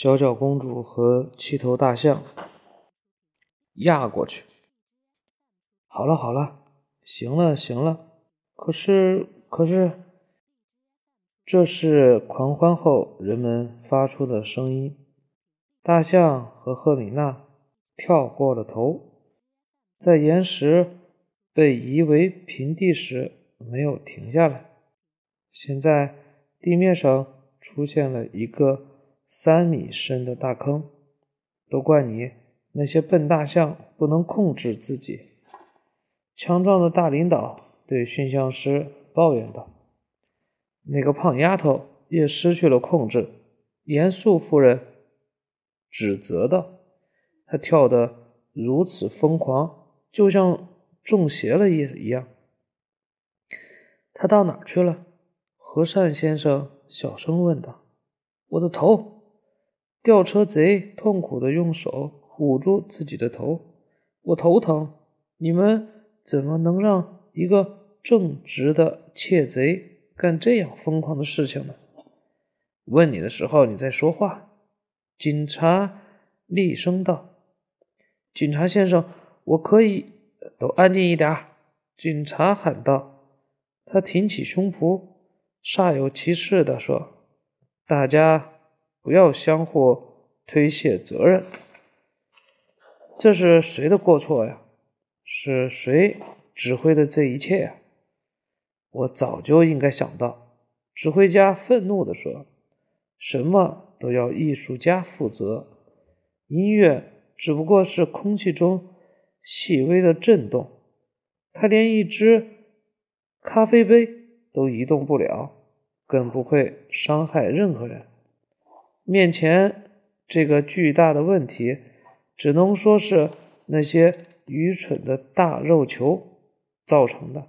小脚公主和七头大象压过去。好了好了，行了行了，可是可是，这是狂欢后人们发出的声音。大象和赫米娜跳过了头，在岩石被夷为平地时没有停下来。现在地面上出现了一个。三米深的大坑，都怪你那些笨大象不能控制自己。强壮的大领导对驯象师抱怨道：“那个胖丫头也失去了控制。”严肃夫人指责道：“她跳得如此疯狂，就像中邪了一一样。”他到哪儿去了？和善先生小声问道：“我的头。”吊车贼痛苦地用手捂住自己的头，我头疼。你们怎么能让一个正直的窃贼干这样疯狂的事情呢？问你的时候你在说话。警察厉声道：“警察先生，我可以……都安静一点。”警察喊道。他挺起胸脯，煞有其事地说：“大家。”不要相互推卸责任。这是谁的过错呀？是谁指挥的这一切呀？我早就应该想到。指挥家愤怒地说：“什么都要艺术家负责。音乐只不过是空气中细微的震动，它连一只咖啡杯都移动不了，更不会伤害任何人。”面前这个巨大的问题，只能说是那些愚蠢的大肉球造成的。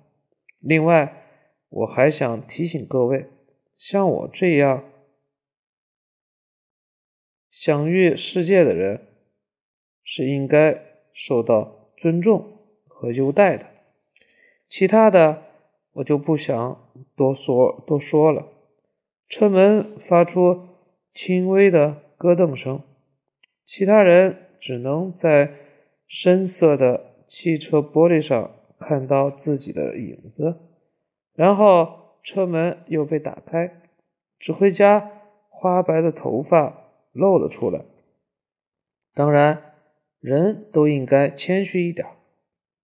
另外，我还想提醒各位，像我这样享誉世界的人，是应该受到尊重和优待的。其他的，我就不想多说多说了。车门发出。轻微的咯噔声，其他人只能在深色的汽车玻璃上看到自己的影子。然后车门又被打开，指挥家花白的头发露了出来。当然，人都应该谦虚一点。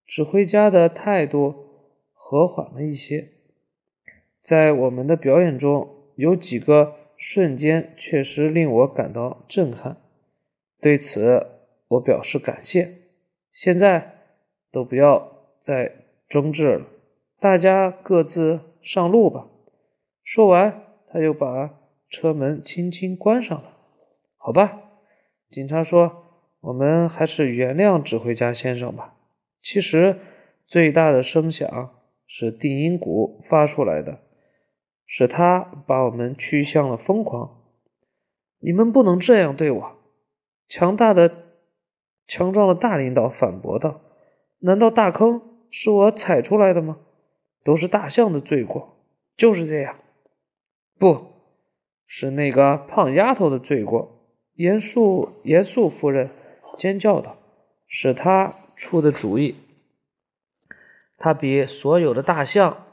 指挥家的态度和缓了一些。在我们的表演中有几个。瞬间确实令我感到震撼，对此我表示感谢。现在都不要再争执了，大家各自上路吧。说完，他又把车门轻轻关上了。好吧，警察说：“我们还是原谅指挥家先生吧。”其实，最大的声响是定音鼓发出来的。是他把我们驱向了疯狂。你们不能这样对我！强大的、强壮的大领导反驳道：“难道大坑是我踩出来的吗？都是大象的罪过。”就是这样，不是那个胖丫头的罪过。严肃、严肃夫人尖叫道：“是他出的主意。他比所有的大象。”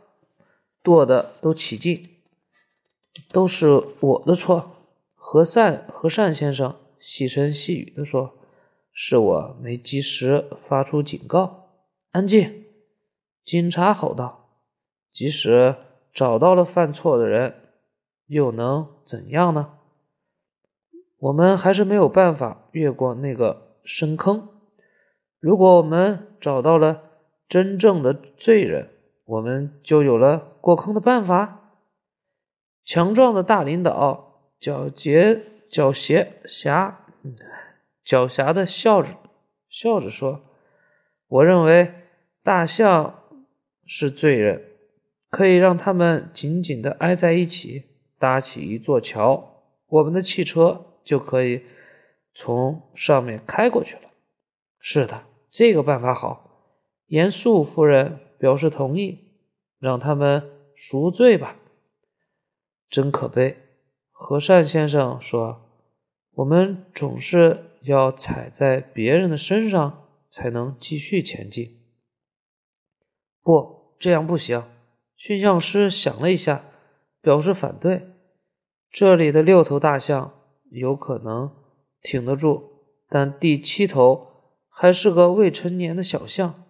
剁的都起劲，都是我的错。和善和善先生细声细语地说：“是我没及时发出警告。”安静！警察吼道：“即使找到了犯错的人，又能怎样呢？我们还是没有办法越过那个深坑。如果我们找到了真正的罪人，我们就有了。”过坑的办法。强壮的大领导狡黠、狡黠、侠、狡黠的笑着，笑着说：“我认为大象是罪人，可以让他们紧紧的挨在一起，搭起一座桥，我们的汽车就可以从上面开过去了。”是的，这个办法好。严肃夫人表示同意。让他们赎罪吧。真可悲，和善先生说：“我们总是要踩在别人的身上才能继续前进。不，这样不行。驯象师想了一下，表示反对。这里的六头大象有可能挺得住，但第七头还是个未成年的小象，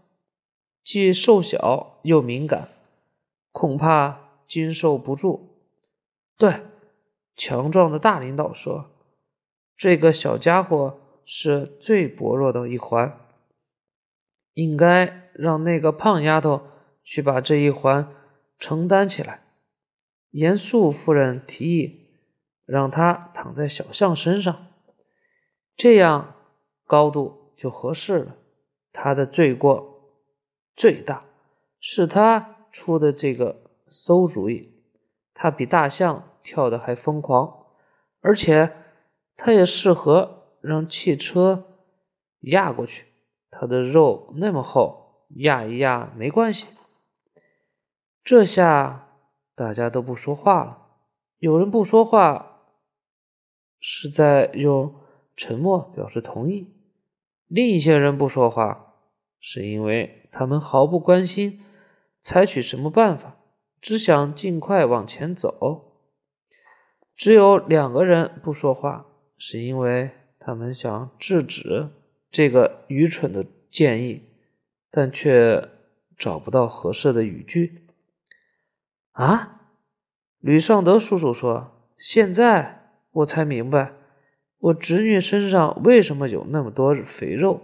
既瘦小又敏感，恐怕经受不住。对，强壮的大领导说。这个小家伙是最薄弱的一环，应该让那个胖丫头去把这一环承担起来。严肃夫人提议，让他躺在小象身上，这样高度就合适了。他的罪过最大，是他出的这个馊主意。他比大象跳得还疯狂，而且。他也适合让汽车压过去，他的肉那么厚，压一压没关系。这下大家都不说话了。有人不说话，是在用沉默表示同意；另一些人不说话，是因为他们毫不关心采取什么办法，只想尽快往前走。只有两个人不说话。是因为他们想制止这个愚蠢的建议，但却找不到合适的语句。啊，吕尚德叔叔说：“现在我才明白，我侄女身上为什么有那么多肥肉。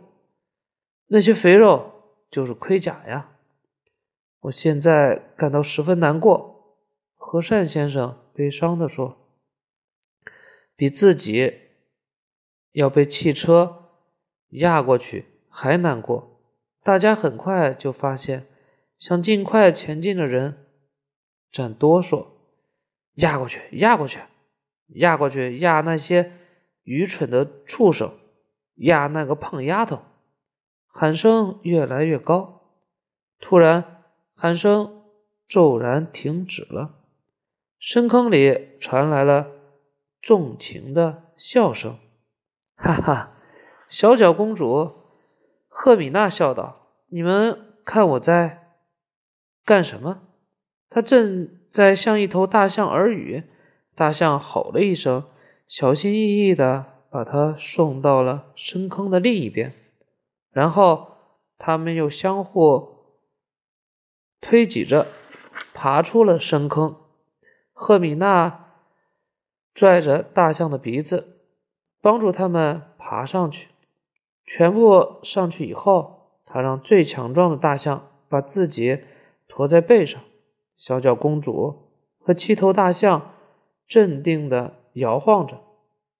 那些肥肉就是盔甲呀！我现在感到十分难过。”和善先生悲伤地说：“比自己。”要被汽车压过去还难过。大家很快就发现，想尽快前进的人占多数。压过去，压过去，压过去，压那些愚蠢的畜生，压那个胖丫头。喊声越来越高，突然喊声骤然停止了。深坑里传来了重情的笑声。哈哈，小脚公主赫米娜笑道：“你们看我在干什么？”她正在向一头大象耳语。大象吼了一声，小心翼翼地把它送到了深坑的另一边。然后他们又相互推挤着爬出了深坑。赫米娜拽着大象的鼻子。帮助他们爬上去，全部上去以后，他让最强壮的大象把自己驮在背上。小脚公主和七头大象镇定地摇晃着，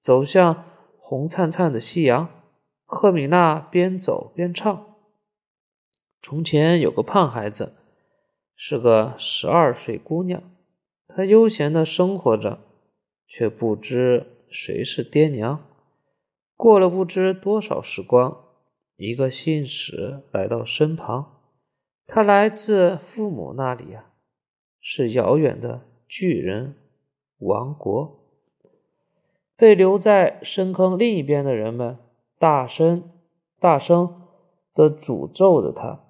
走向红灿灿的夕阳。赫米娜边走边唱：“从前有个胖孩子，是个十二岁姑娘，她悠闲的生活着，却不知谁是爹娘。”过了不知多少时光，一个信使来到身旁。他来自父母那里呀，是遥远的巨人王国。被留在深坑另一边的人们大声、大声的诅咒着他，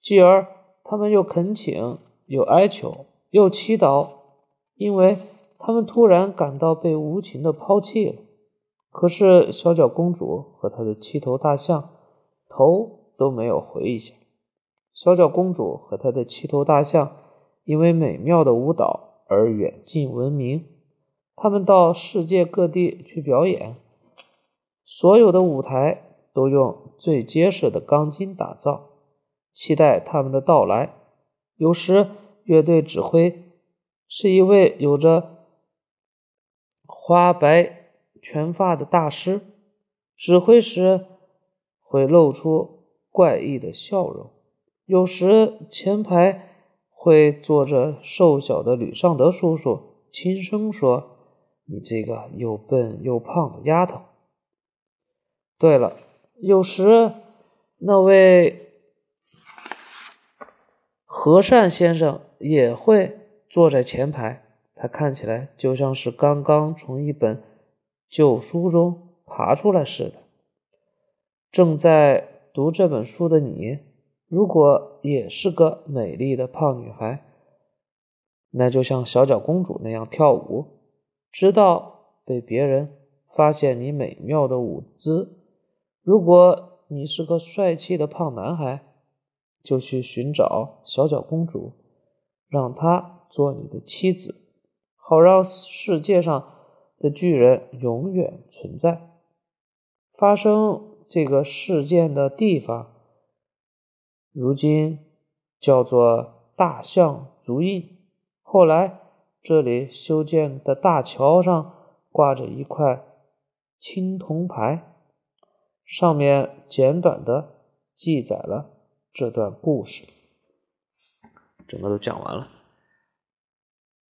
继而他们又恳请、又哀求、又祈祷，因为他们突然感到被无情的抛弃了。可是，小脚公主和她的七头大象头都没有回一下。小脚公主和她的七头大象因为美妙的舞蹈而远近闻名，他们到世界各地去表演，所有的舞台都用最结实的钢筋打造，期待他们的到来。有时，乐队指挥是一位有着花白。全发的大师指挥时会露出怪异的笑容，有时前排会坐着瘦小的吕尚德叔叔，轻声说：“你这个又笨又胖的丫头。”对了，有时那位和善先生也会坐在前排，他看起来就像是刚刚从一本。旧书中爬出来似的。正在读这本书的你，如果也是个美丽的胖女孩，那就像小脚公主那样跳舞，直到被别人发现你美妙的舞姿。如果你是个帅气的胖男孩，就去寻找小脚公主，让她做你的妻子，好让世界上的巨人永远存在。发生这个事件的地方，如今叫做大象足印。后来，这里修建的大桥上挂着一块青铜牌，上面简短的记载了这段故事。整个都讲完了。